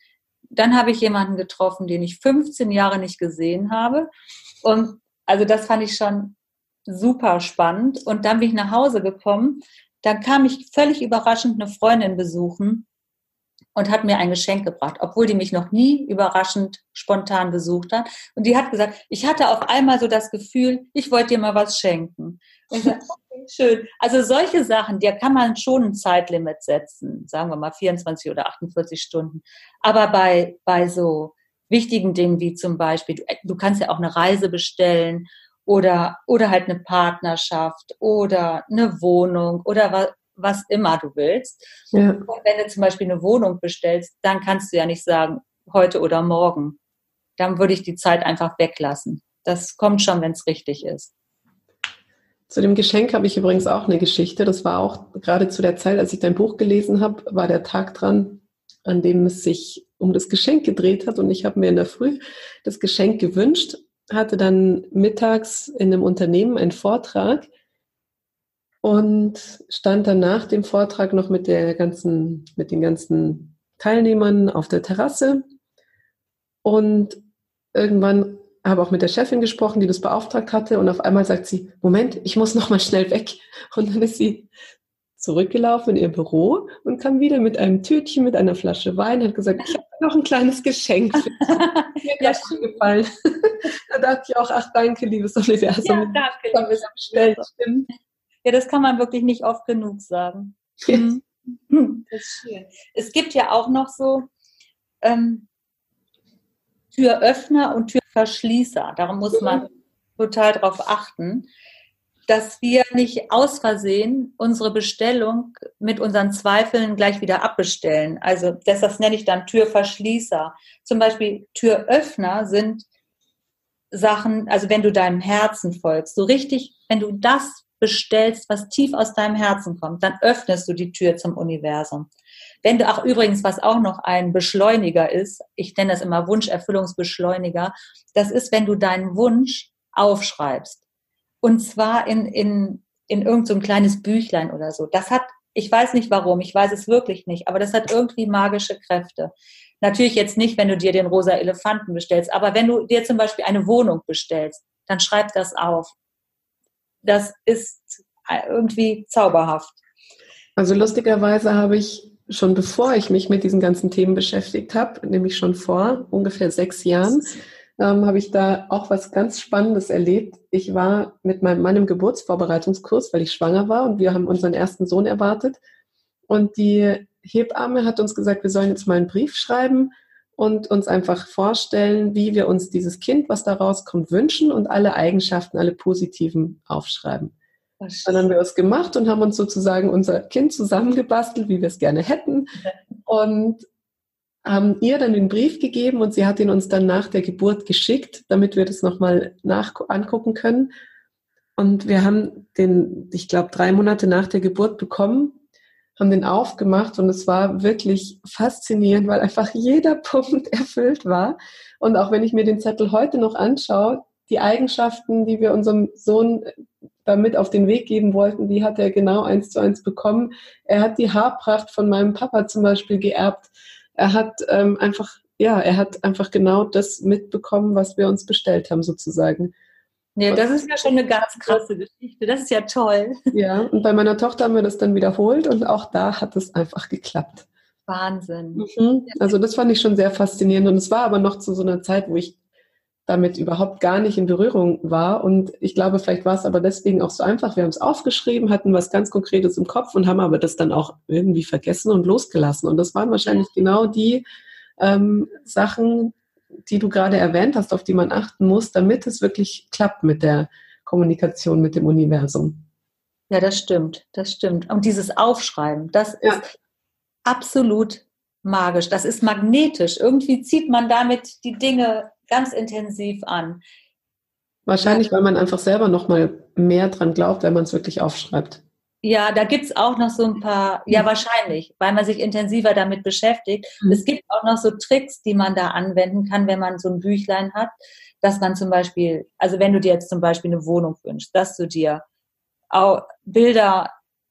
Speaker 3: Dann habe ich jemanden getroffen, den ich 15 Jahre nicht gesehen habe. Und also das fand ich schon super spannend. Und dann bin ich nach Hause gekommen. Dann kam ich völlig überraschend eine Freundin besuchen und hat mir ein Geschenk gebracht, obwohl die mich noch nie überraschend spontan besucht hat. Und die hat gesagt, ich hatte auf einmal so das Gefühl, ich wollte dir mal was schenken. Und ich sag, schön. Also solche Sachen, da kann man schon ein Zeitlimit setzen, sagen wir mal 24 oder 48 Stunden. Aber bei, bei so wichtigen Dingen wie zum Beispiel, du, du kannst ja auch eine Reise bestellen oder, oder halt eine Partnerschaft oder eine Wohnung oder was immer du willst. Ja. Und wenn du zum Beispiel eine Wohnung bestellst, dann kannst du ja nicht sagen, heute oder morgen. Dann würde ich die Zeit einfach weglassen. Das kommt schon, wenn es richtig ist.
Speaker 2: Zu dem Geschenk habe ich übrigens auch eine Geschichte. Das war auch gerade zu der Zeit, als ich dein Buch gelesen habe, war der Tag dran, an dem es sich um das Geschenk gedreht hat. Und ich habe mir in der Früh das Geschenk gewünscht, hatte dann mittags in einem Unternehmen einen Vortrag und stand dann nach dem Vortrag noch mit der ganzen, mit den ganzen Teilnehmern auf der Terrasse und irgendwann habe auch mit der Chefin gesprochen, die das beauftragt hatte und auf einmal sagt sie, Moment, ich muss noch mal schnell weg und dann ist sie zurückgelaufen in ihr Büro und kam wieder mit einem Tütchen, mit einer Flasche Wein, hat gesagt, ich habe noch ein kleines Geschenk für dich. Mir ja, gefallen. da dachte ich auch, ach danke, liebes Universum. Ja, danke, liebes
Speaker 3: Universum. Ja, das kann man wirklich nicht oft genug sagen. Mhm. Das ist schön. Es gibt ja auch noch so ähm, Türöffner und Türverschließer. Darum muss man total darauf achten, dass wir nicht aus Versehen unsere Bestellung mit unseren Zweifeln gleich wieder abbestellen. Also das, das nenne ich dann Türverschließer. Zum Beispiel Türöffner sind Sachen, also wenn du deinem Herzen folgst, so richtig, wenn du das bestellst, was tief aus deinem Herzen kommt, dann öffnest du die Tür zum Universum. Wenn du auch übrigens, was auch noch ein Beschleuniger ist, ich nenne das immer Wunscherfüllungsbeschleuniger, das ist, wenn du deinen Wunsch aufschreibst. Und zwar in, in, in irgendein so kleines Büchlein oder so. Das hat, ich weiß nicht warum, ich weiß es wirklich nicht, aber das hat irgendwie magische Kräfte. Natürlich jetzt nicht, wenn du dir den rosa Elefanten bestellst, aber wenn du dir zum Beispiel eine Wohnung bestellst, dann schreib das auf das ist irgendwie zauberhaft.
Speaker 2: Also lustigerweise habe ich schon bevor ich mich mit diesen ganzen Themen beschäftigt habe, nämlich schon vor ungefähr sechs Jahren, ähm, habe ich da auch was ganz Spannendes erlebt. Ich war mit meinem Mann im Geburtsvorbereitungskurs, weil ich schwanger war und wir haben unseren ersten Sohn erwartet. Und die Hebamme hat uns gesagt, wir sollen jetzt mal einen Brief schreiben und uns einfach vorstellen, wie wir uns dieses Kind, was da rauskommt, wünschen und alle Eigenschaften, alle positiven aufschreiben. Dann haben wir es gemacht und haben uns sozusagen unser Kind zusammengebastelt, wie wir es gerne hätten. Und haben ihr dann den Brief gegeben und sie hat ihn uns dann nach der Geburt geschickt, damit wir das nochmal nach angucken können. Und wir haben den, ich glaube, drei Monate nach der Geburt bekommen haben den aufgemacht und es war wirklich faszinierend, weil einfach jeder Punkt erfüllt war. Und auch wenn ich mir den Zettel heute noch anschaue, die Eigenschaften, die wir unserem Sohn damit auf den Weg geben wollten, die hat er genau eins zu eins bekommen. Er hat die Haarpracht von meinem Papa zum Beispiel geerbt. Er hat ähm, einfach, ja, er hat einfach genau das mitbekommen, was wir uns bestellt haben, sozusagen.
Speaker 3: Ja, das ist ja schon eine ganz krasse Geschichte. Das ist ja toll.
Speaker 2: Ja, und bei meiner Tochter haben wir das dann wiederholt und auch da hat es einfach geklappt.
Speaker 3: Wahnsinn.
Speaker 2: Mhm. Also das fand ich schon sehr faszinierend und es war aber noch zu so einer Zeit, wo ich damit überhaupt gar nicht in Berührung war. Und ich glaube, vielleicht war es aber deswegen auch so einfach. Wir haben es aufgeschrieben, hatten was ganz Konkretes im Kopf und haben aber das dann auch irgendwie vergessen und losgelassen. Und das waren wahrscheinlich genau die ähm, Sachen, die du gerade erwähnt hast, auf die man achten muss, damit es wirklich klappt mit der Kommunikation mit dem Universum.
Speaker 3: Ja, das stimmt, das stimmt. Und dieses Aufschreiben, das ja. ist absolut magisch, das ist magnetisch. Irgendwie zieht man damit die Dinge ganz intensiv an.
Speaker 2: Wahrscheinlich, weil man einfach selber noch mal mehr dran glaubt, wenn man es wirklich aufschreibt.
Speaker 3: Ja, da gibt es auch noch so ein paar, ja wahrscheinlich, weil man sich intensiver damit beschäftigt. Mhm. Es gibt auch noch so Tricks, die man da anwenden kann, wenn man so ein Büchlein hat, dass man zum Beispiel, also wenn du dir jetzt zum Beispiel eine Wohnung wünschst, dass du dir auch Bilder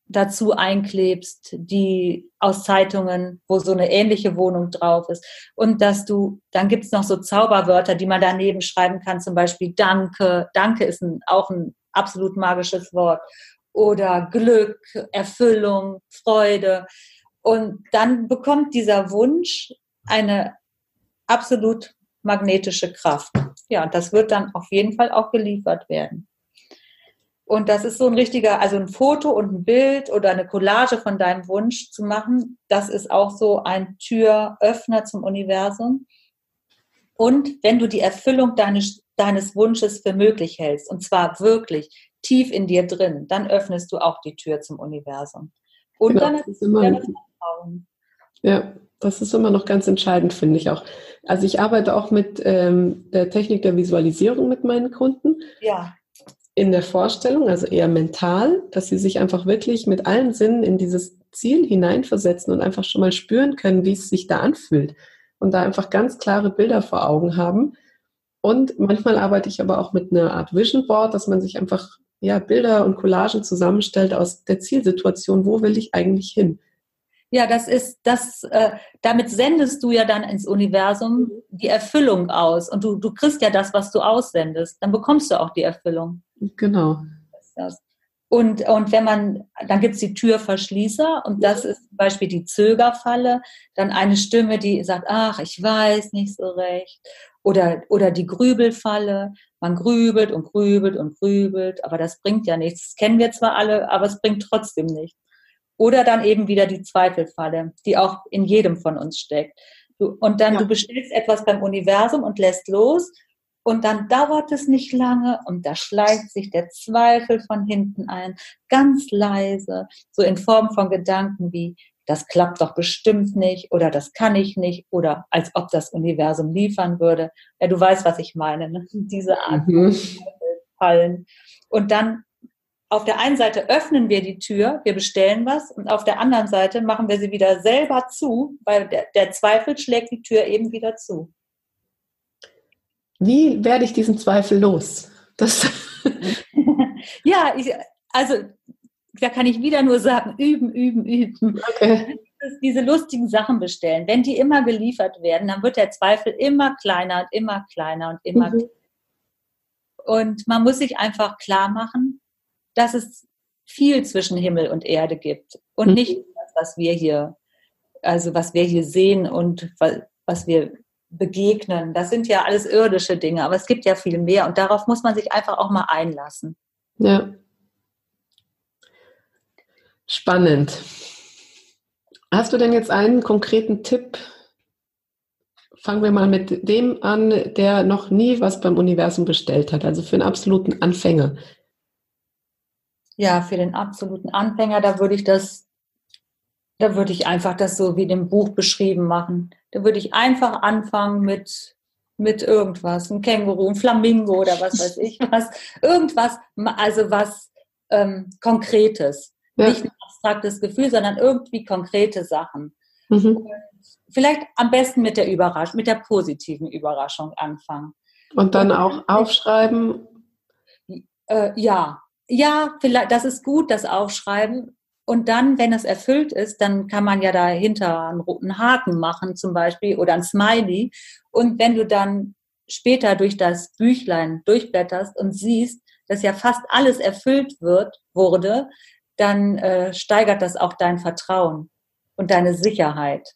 Speaker 3: dazu einklebst, die aus Zeitungen, wo so eine ähnliche Wohnung drauf ist. Und dass du, dann gibt's noch so Zauberwörter, die man daneben schreiben kann, zum Beispiel Danke. Danke ist ein, auch ein absolut magisches Wort. Oder Glück, Erfüllung, Freude. Und dann bekommt dieser Wunsch eine absolut magnetische Kraft. Ja, das wird dann auf jeden Fall auch geliefert werden. Und das ist so ein richtiger, also ein Foto und ein Bild oder eine Collage von deinem Wunsch zu machen, das ist auch so ein Türöffner zum Universum. Und wenn du die Erfüllung deines, deines Wunsches für möglich hältst, und zwar wirklich tief in dir drin, dann öffnest du auch die Tür zum Universum. Und genau, dann ist immer,
Speaker 2: das Ja, das ist immer noch ganz entscheidend, finde ich auch. Also ich arbeite auch mit ähm, der Technik der Visualisierung mit meinen Kunden.
Speaker 3: Ja
Speaker 2: in der Vorstellung, also eher mental, dass sie sich einfach wirklich mit allen Sinnen in dieses Ziel hineinversetzen und einfach schon mal spüren können, wie es sich da anfühlt und da einfach ganz klare Bilder vor Augen haben. Und manchmal arbeite ich aber auch mit einer Art Vision Board, dass man sich einfach ja, Bilder und Collagen zusammenstellt aus der Zielsituation, wo will ich eigentlich hin?
Speaker 3: Ja, das ist das, äh, damit sendest du ja dann ins Universum die Erfüllung aus. Und du, du kriegst ja das, was du aussendest. Dann bekommst du auch die Erfüllung.
Speaker 2: Genau.
Speaker 3: Und, und wenn man, dann gibt es die Türverschließer und das ist zum Beispiel die Zögerfalle, dann eine Stimme, die sagt, ach, ich weiß nicht so recht. Oder, oder die Grübelfalle, man grübelt und grübelt und grübelt, aber das bringt ja nichts. Das kennen wir zwar alle, aber es bringt trotzdem nichts. Oder dann eben wieder die Zweifelfalle, die auch in jedem von uns steckt. Du, und dann ja. du bestellst etwas beim Universum und lässt los und dann dauert es nicht lange und da schleicht sich der Zweifel von hinten ein, ganz leise, so in Form von Gedanken wie, das klappt doch bestimmt nicht oder das kann ich nicht oder als ob das Universum liefern würde. Ja, du weißt, was ich meine, ne? diese Art mhm. Fallen. Und dann auf der einen Seite öffnen wir die Tür, wir bestellen was und auf der anderen Seite machen wir sie wieder selber zu, weil der, der Zweifel schlägt die Tür eben wieder zu.
Speaker 2: Wie werde ich diesen Zweifel los?
Speaker 3: ja, ich, also da kann ich wieder nur sagen, üben, üben, üben. Okay. Diese lustigen Sachen bestellen. Wenn die immer geliefert werden, dann wird der Zweifel immer kleiner und immer kleiner und immer mhm. kleiner. Und man muss sich einfach klar machen, dass es viel zwischen Himmel und Erde gibt und mhm. nicht das, was wir hier, also was wir hier sehen und was wir begegnen. Das sind ja alles irdische Dinge, aber es gibt ja viel mehr und darauf muss man sich einfach auch mal einlassen.
Speaker 2: Ja. Spannend. Hast du denn jetzt einen konkreten Tipp? Fangen wir mal mit dem an, der noch nie was beim Universum bestellt hat, also für einen absoluten Anfänger.
Speaker 3: Ja, für den absoluten Anfänger, da würde ich das da würde ich einfach das so wie im Buch beschrieben machen. Da würde ich einfach anfangen mit, mit irgendwas, ein Känguru, ein Flamingo oder was weiß ich was. Irgendwas, also was ähm, Konkretes. Ja. Nicht ein abstraktes Gefühl, sondern irgendwie konkrete Sachen. Mhm. Vielleicht am besten mit der Überraschung, mit der positiven Überraschung anfangen.
Speaker 2: Und dann auch aufschreiben?
Speaker 3: Äh, ja, ja, vielleicht, das ist gut, das Aufschreiben. Und dann, wenn es erfüllt ist, dann kann man ja dahinter einen roten Haken machen zum Beispiel oder ein Smiley. Und wenn du dann später durch das Büchlein durchblätterst und siehst, dass ja fast alles erfüllt wird, wurde, dann äh, steigert das auch dein Vertrauen und deine Sicherheit.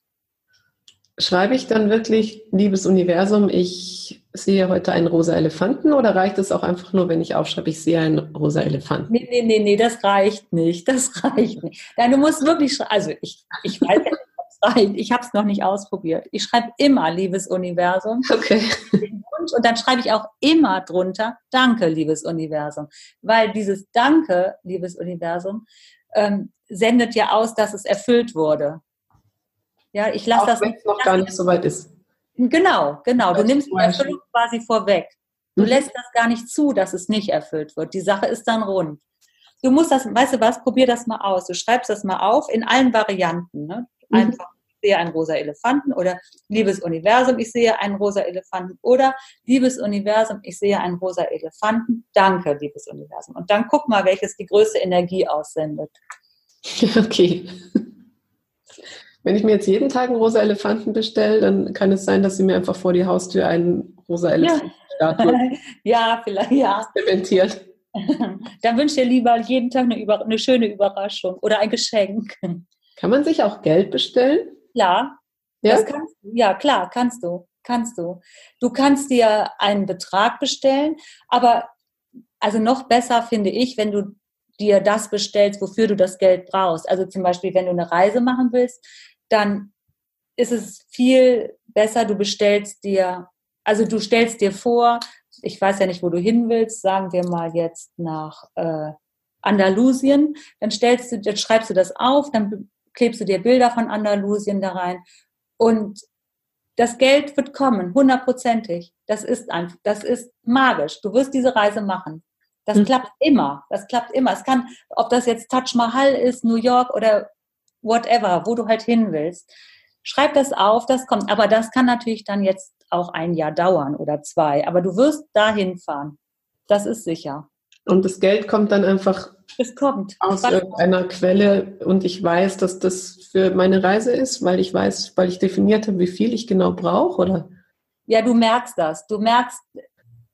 Speaker 2: Schreibe ich dann wirklich, liebes Universum, ich sehe heute einen rosa Elefanten oder reicht es auch einfach nur, wenn ich aufschreibe, ich sehe einen rosa Elefanten?
Speaker 3: Nee, nee, nee, nee, das reicht nicht. Das reicht nicht. Nein, du musst wirklich schreiben. Also ich, ich weiß nicht, ob es reicht. Ich habe es noch nicht ausprobiert. Ich schreibe immer, liebes Universum.
Speaker 2: Okay.
Speaker 3: Und dann schreibe ich auch immer drunter, danke, liebes Universum. Weil dieses Danke, liebes Universum, ähm, sendet ja aus, dass es erfüllt wurde. Ja, ich lasse das.
Speaker 2: Wenn es noch gar nicht so weit ist.
Speaker 3: Genau, genau. Du nimmst die Erfüllung quasi vorweg. Du mhm. lässt das gar nicht zu, dass es nicht erfüllt wird. Die Sache ist dann rund. Du musst das, weißt du was, probier das mal aus. Du schreibst das mal auf in allen Varianten. Ne? Mhm. Einfach, ich sehe einen rosa Elefanten oder liebes Universum, ich sehe einen rosa Elefanten oder liebes Universum, ich sehe einen rosa Elefanten. Danke, liebes Universum. Und dann guck mal, welches die größte Energie aussendet.
Speaker 2: Okay. Wenn ich mir jetzt jeden Tag einen rosa Elefanten bestelle, dann kann es sein, dass sie mir einfach vor die Haustür einen rosa Elefanten
Speaker 3: ja. ja, vielleicht, ja.
Speaker 2: Dementiert.
Speaker 3: Dann wünsche ich dir lieber jeden Tag eine, Über eine schöne Überraschung oder ein Geschenk.
Speaker 2: Kann man sich auch Geld bestellen?
Speaker 3: Ja. Ja? Kannst, ja, klar, kannst du. Kannst du. Du kannst dir einen Betrag bestellen, aber also noch besser finde ich, wenn du dir das bestellst, wofür du das Geld brauchst. Also zum Beispiel, wenn du eine Reise machen willst, dann ist es viel besser, du bestellst dir, also du stellst dir vor, ich weiß ja nicht, wo du hin willst, sagen wir mal jetzt nach äh, Andalusien, dann stellst du, dann schreibst du das auf, dann klebst du dir Bilder von Andalusien da rein und das Geld wird kommen, hundertprozentig. Das ist einfach, das ist magisch. Du wirst diese Reise machen. Das mhm. klappt immer. Das klappt immer. Es kann, ob das jetzt Taj Mahal ist, New York oder whatever, wo du halt hin willst. Schreib das auf, das kommt. Aber das kann natürlich dann jetzt auch ein Jahr dauern oder zwei. Aber du wirst dahin fahren. Das ist sicher.
Speaker 2: Und das Geld kommt dann einfach
Speaker 3: es kommt.
Speaker 2: aus irgendeiner Quelle und ich weiß, dass das für meine Reise ist, weil ich weiß, weil ich definiert habe, wie viel ich genau brauche, oder?
Speaker 3: Ja, du merkst das. Du merkst,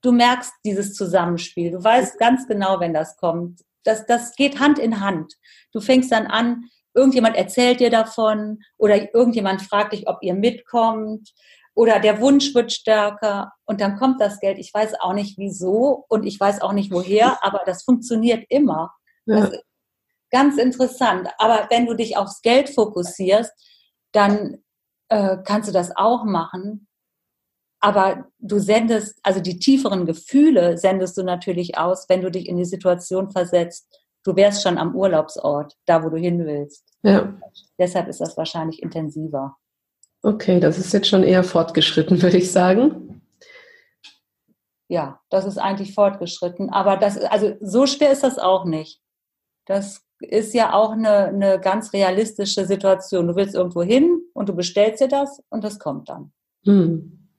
Speaker 3: du merkst dieses Zusammenspiel. Du weißt ganz genau, wenn das kommt. Das, das geht Hand in Hand. Du fängst dann an, irgendjemand erzählt dir davon oder irgendjemand fragt dich, ob ihr mitkommt oder der Wunsch wird stärker und dann kommt das Geld. Ich weiß auch nicht wieso und ich weiß auch nicht woher, aber das funktioniert immer. Ja. Das ist ganz interessant. Aber wenn du dich aufs Geld fokussierst, dann äh, kannst du das auch machen. Aber du sendest, also die tieferen Gefühle sendest du natürlich aus, wenn du dich in die Situation versetzt, du wärst schon am Urlaubsort, da wo du hin willst. Ja. Deshalb ist das wahrscheinlich intensiver.
Speaker 2: Okay, das ist jetzt schon eher fortgeschritten, würde ich sagen.
Speaker 3: Ja, das ist eigentlich fortgeschritten. Aber das, also so schwer ist das auch nicht. Das ist ja auch eine, eine ganz realistische Situation. Du willst irgendwo hin und du bestellst dir das und das kommt dann. Hm.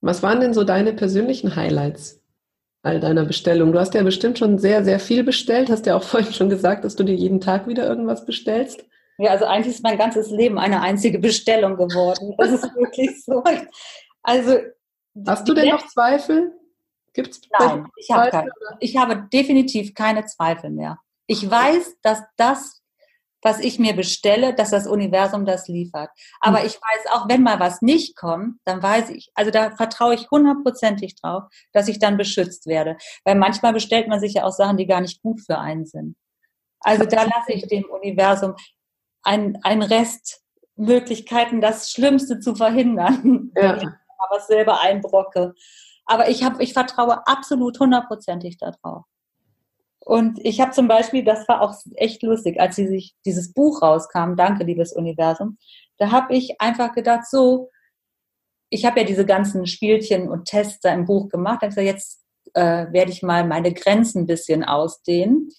Speaker 2: Was waren denn so deine persönlichen Highlights all deiner Bestellungen? Du hast ja bestimmt schon sehr, sehr viel bestellt. Hast ja auch vorhin schon gesagt, dass du dir jeden Tag wieder irgendwas bestellst.
Speaker 3: Ja, also eigentlich ist mein ganzes Leben eine einzige Bestellung geworden. Das ist wirklich so. Also
Speaker 2: hast du denn noch Zweifel?
Speaker 3: Gibt's Nein, ich habe, keine, ich habe definitiv keine Zweifel mehr. Ich weiß, dass das, was ich mir bestelle, dass das Universum das liefert. Aber hm. ich weiß auch, wenn mal was nicht kommt, dann weiß ich, also da vertraue ich hundertprozentig drauf, dass ich dann beschützt werde. Weil manchmal bestellt man sich ja auch Sachen, die gar nicht gut für einen sind. Also da lasse ich dem Universum ein, ein Rest Möglichkeiten, das Schlimmste zu verhindern. Ja. Aber selber einbrocke. Aber ich habe, ich vertraue absolut hundertprozentig darauf. Und ich habe zum Beispiel, das war auch echt lustig, als sie sich dieses Buch rauskam, Danke, liebes Universum, da habe ich einfach gedacht, so, ich habe ja diese ganzen Spielchen und Tests da im Buch gemacht, dann gesagt, jetzt äh, werde ich mal meine Grenzen ein bisschen ausdehnen.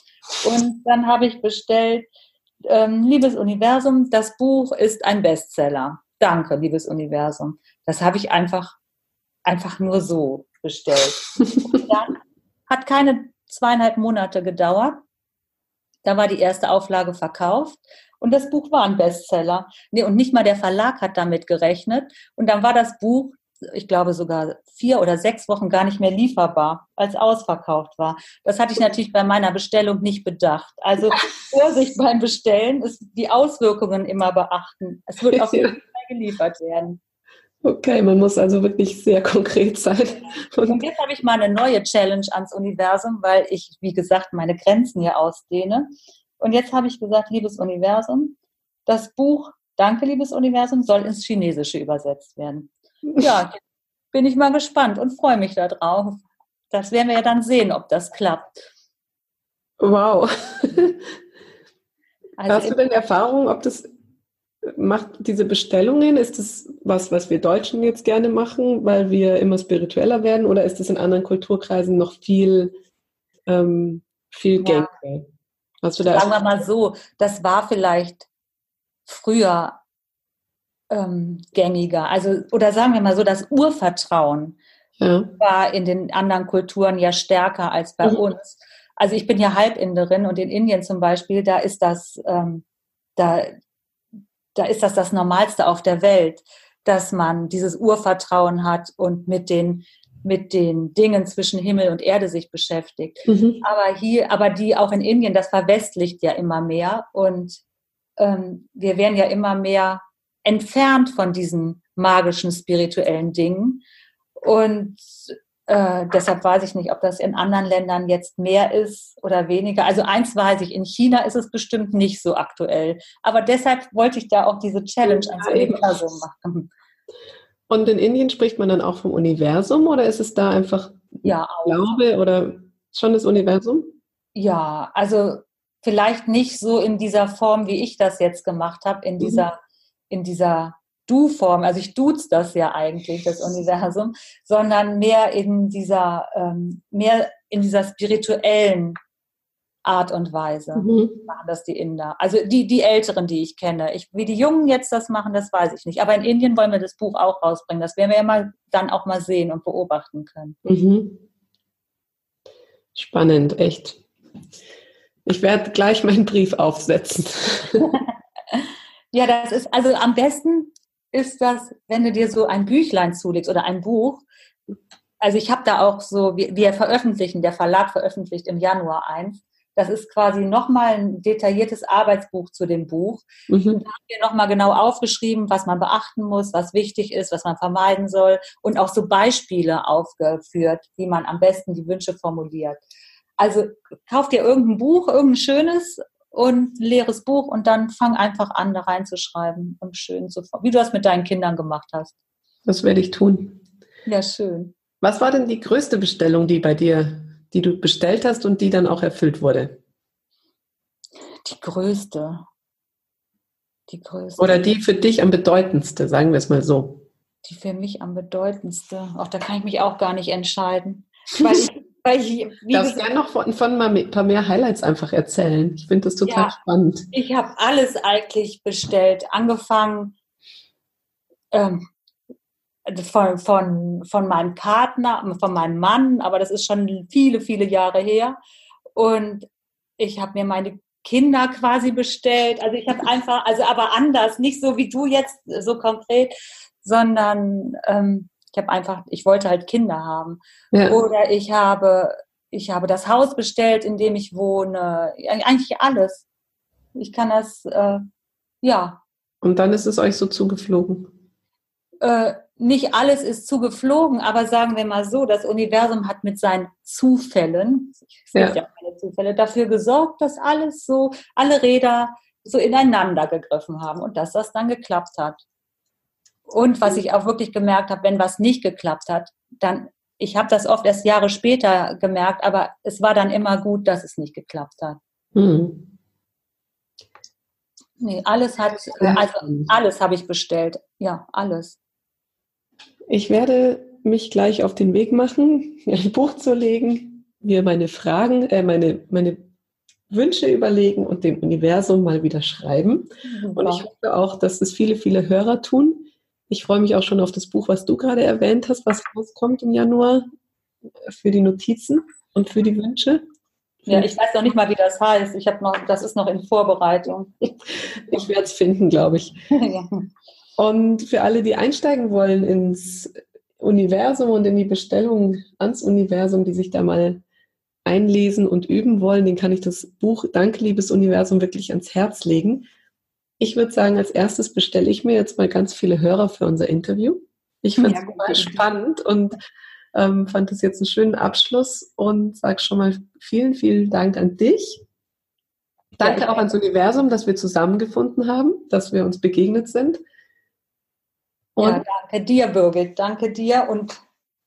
Speaker 3: Und dann habe ich bestellt, ähm, liebes Universum, das Buch ist ein Bestseller. Danke, liebes Universum. Das habe ich einfach, einfach nur so bestellt. Und dann hat keine zweieinhalb Monate gedauert. Da war die erste Auflage verkauft und das Buch war ein Bestseller. Nee, und nicht mal der Verlag hat damit gerechnet. Und dann war das Buch ich glaube sogar vier oder sechs Wochen gar nicht mehr lieferbar, als ausverkauft war. Das hatte ich natürlich bei meiner Bestellung nicht bedacht. Also Vorsicht beim Bestellen ist die Auswirkungen immer beachten. Es wird auf jeden Fall geliefert werden.
Speaker 2: Okay, man muss also wirklich sehr konkret sein.
Speaker 3: Und, Und jetzt habe ich mal eine neue Challenge ans Universum, weil ich, wie gesagt, meine Grenzen hier ausdehne. Und jetzt habe ich gesagt, liebes Universum, das Buch Danke, liebes Universum soll ins Chinesische übersetzt werden. Ja, bin ich mal gespannt und freue mich darauf. Das werden wir ja dann sehen, ob das klappt.
Speaker 2: Wow. Also Hast du denn Erfahrung, ob das macht diese Bestellungen, ist das was, was wir Deutschen jetzt gerne machen, weil wir immer spiritueller werden, oder ist das in anderen Kulturkreisen noch viel, ähm, viel ja. gängiger?
Speaker 3: Sagen wir mal so, das war vielleicht früher ähm, gängiger. Also, oder sagen wir mal so, das Urvertrauen ja. war in den anderen Kulturen ja stärker als bei mhm. uns. Also ich bin ja Halbinderin und in Indien zum Beispiel, da ist das, ähm, da, da ist das das Normalste auf der Welt, dass man dieses Urvertrauen hat und mit den mit den Dingen zwischen Himmel und Erde sich beschäftigt. Mhm. Aber hier, aber die auch in Indien, das verwestlicht ja immer mehr und ähm, wir werden ja immer mehr entfernt von diesen magischen, spirituellen Dingen. Und äh, deshalb weiß ich nicht, ob das in anderen Ländern jetzt mehr ist oder weniger. Also eins weiß ich, in China ist es bestimmt nicht so aktuell. Aber deshalb wollte ich da auch diese Challenge ans Universum machen.
Speaker 2: Und in Indien spricht man dann auch vom Universum oder ist es da einfach
Speaker 3: ja,
Speaker 2: Glaube oder schon das Universum?
Speaker 3: Ja, also vielleicht nicht so in dieser Form, wie ich das jetzt gemacht habe, in mhm. dieser, in dieser Du-Form, also ich duze das ja eigentlich, das Universum, sondern mehr in dieser, ähm, mehr in dieser spirituellen Art und Weise mhm. machen das die Inder. Also die, die Älteren, die ich kenne. Ich, wie die Jungen jetzt das machen, das weiß ich nicht. Aber in Indien wollen wir das Buch auch rausbringen. Das werden wir ja mal, dann auch mal sehen und beobachten können. Mhm.
Speaker 2: Spannend, echt. Ich werde gleich meinen Brief aufsetzen.
Speaker 3: ja, das ist, also am besten ist das, wenn du dir so ein Büchlein zulegst oder ein Buch. Also ich habe da auch so, wir, wir veröffentlichen, der Verlag veröffentlicht im Januar eins. Das ist quasi nochmal ein detailliertes Arbeitsbuch zu dem Buch. Mhm. da haben wir nochmal genau aufgeschrieben, was man beachten muss, was wichtig ist, was man vermeiden soll und auch so Beispiele aufgeführt, wie man am besten die Wünsche formuliert. Also kauf dir irgendein Buch, irgendein schönes und leeres Buch und dann fang einfach an, da reinzuschreiben und schön zu, wie du das mit deinen Kindern gemacht hast.
Speaker 2: Das werde ich tun.
Speaker 3: Ja, schön.
Speaker 2: Was war denn die größte Bestellung, die bei dir, die du bestellt hast und die dann auch erfüllt wurde?
Speaker 3: Die größte. Die größte.
Speaker 2: Oder die für dich am bedeutendste, sagen wir es mal so.
Speaker 3: Die für mich am bedeutendste. Auch da kann ich mich auch gar nicht entscheiden. Weil ich, weil ich,
Speaker 2: wie Darfst gerne noch von, von mal ein paar mehr Highlights einfach erzählen. Ich finde das total ja, spannend.
Speaker 3: Ich habe alles eigentlich bestellt, angefangen ähm, von, von, von meinem Partner, von meinem Mann, aber das ist schon viele, viele Jahre her. Und ich habe mir meine Kinder quasi bestellt. Also ich habe einfach, also aber anders, nicht so wie du jetzt, so konkret, sondern ähm, ich habe einfach, ich wollte halt Kinder haben. Ja. Oder ich habe, ich habe das Haus bestellt, in dem ich wohne. Eigentlich alles. Ich kann das, äh, ja.
Speaker 2: Und dann ist es euch so zugeflogen?
Speaker 3: Äh, nicht alles ist zugeflogen, aber sagen wir mal so, das Universum hat mit seinen Zufällen, ich ja. ja keine Zufälle, dafür gesorgt, dass alles so, alle Räder so ineinander gegriffen haben und dass das dann geklappt hat. Und was ich auch wirklich gemerkt habe, wenn was nicht geklappt hat, dann, ich habe das oft erst Jahre später gemerkt, aber es war dann immer gut, dass es nicht geklappt hat. Hm. Nee, alles hat, also alles habe ich bestellt. Ja, alles.
Speaker 2: Ich werde mich gleich auf den Weg machen, ein Buch zu legen, mir meine Fragen, äh, meine, meine Wünsche überlegen und dem Universum mal wieder schreiben. Super. Und ich hoffe auch, dass es viele, viele Hörer tun. Ich freue mich auch schon auf das Buch, was du gerade erwähnt hast, was rauskommt im Januar für die Notizen und für die Wünsche.
Speaker 3: Ja, ich weiß noch nicht mal, wie das heißt. Ich habe noch, das ist noch in Vorbereitung.
Speaker 2: Ich werde es finden, glaube ich. ja. Und für alle, die einsteigen wollen ins, Universum und in die Bestellung ans Universum, die sich da mal einlesen und üben wollen, den kann ich das Buch Danke, liebes Universum wirklich ans Herz legen. Ich würde sagen, als erstes bestelle ich mir jetzt mal ganz viele Hörer für unser Interview. Ich fand es ja, spannend und ähm, fand es jetzt einen schönen Abschluss und sage schon mal vielen, vielen Dank an dich. Danke ja, auch ans Universum, dass wir zusammengefunden haben, dass wir uns begegnet sind.
Speaker 3: Und ja, danke dir, Birgit. Danke dir und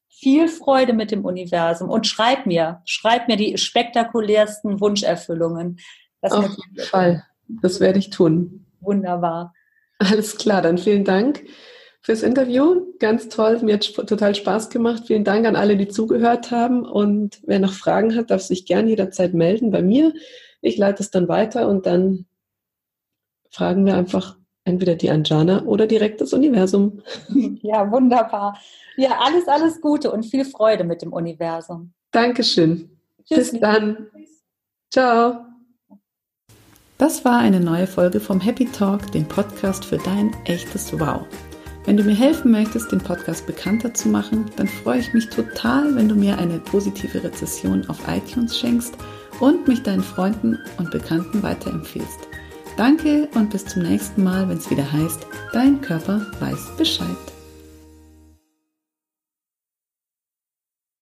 Speaker 3: viel Freude mit dem Universum. Und schreib mir, schreib mir die spektakulärsten Wunscherfüllungen.
Speaker 2: Das Auf jeden Fall. Das werde ich tun.
Speaker 3: Wunderbar.
Speaker 2: Alles klar, dann vielen Dank fürs Interview. Ganz toll, mir hat total Spaß gemacht. Vielen Dank an alle, die zugehört haben. Und wer noch Fragen hat, darf sich gern jederzeit melden bei mir. Ich leite es dann weiter und dann fragen wir einfach entweder die Anjana oder direkt das Universum.
Speaker 3: Ja, wunderbar. Ja, alles, alles Gute und viel Freude mit dem Universum.
Speaker 2: Dankeschön. Tschüss. Bis dann. Ciao.
Speaker 1: Das war eine neue Folge vom Happy Talk, dem Podcast für dein echtes Wow. Wenn du mir helfen möchtest, den Podcast bekannter zu machen, dann freue ich mich total, wenn du mir eine positive Rezession auf iTunes schenkst und mich deinen Freunden und Bekannten weiterempfiehlst. Danke und bis zum nächsten Mal, wenn es wieder heißt, dein Körper weiß Bescheid.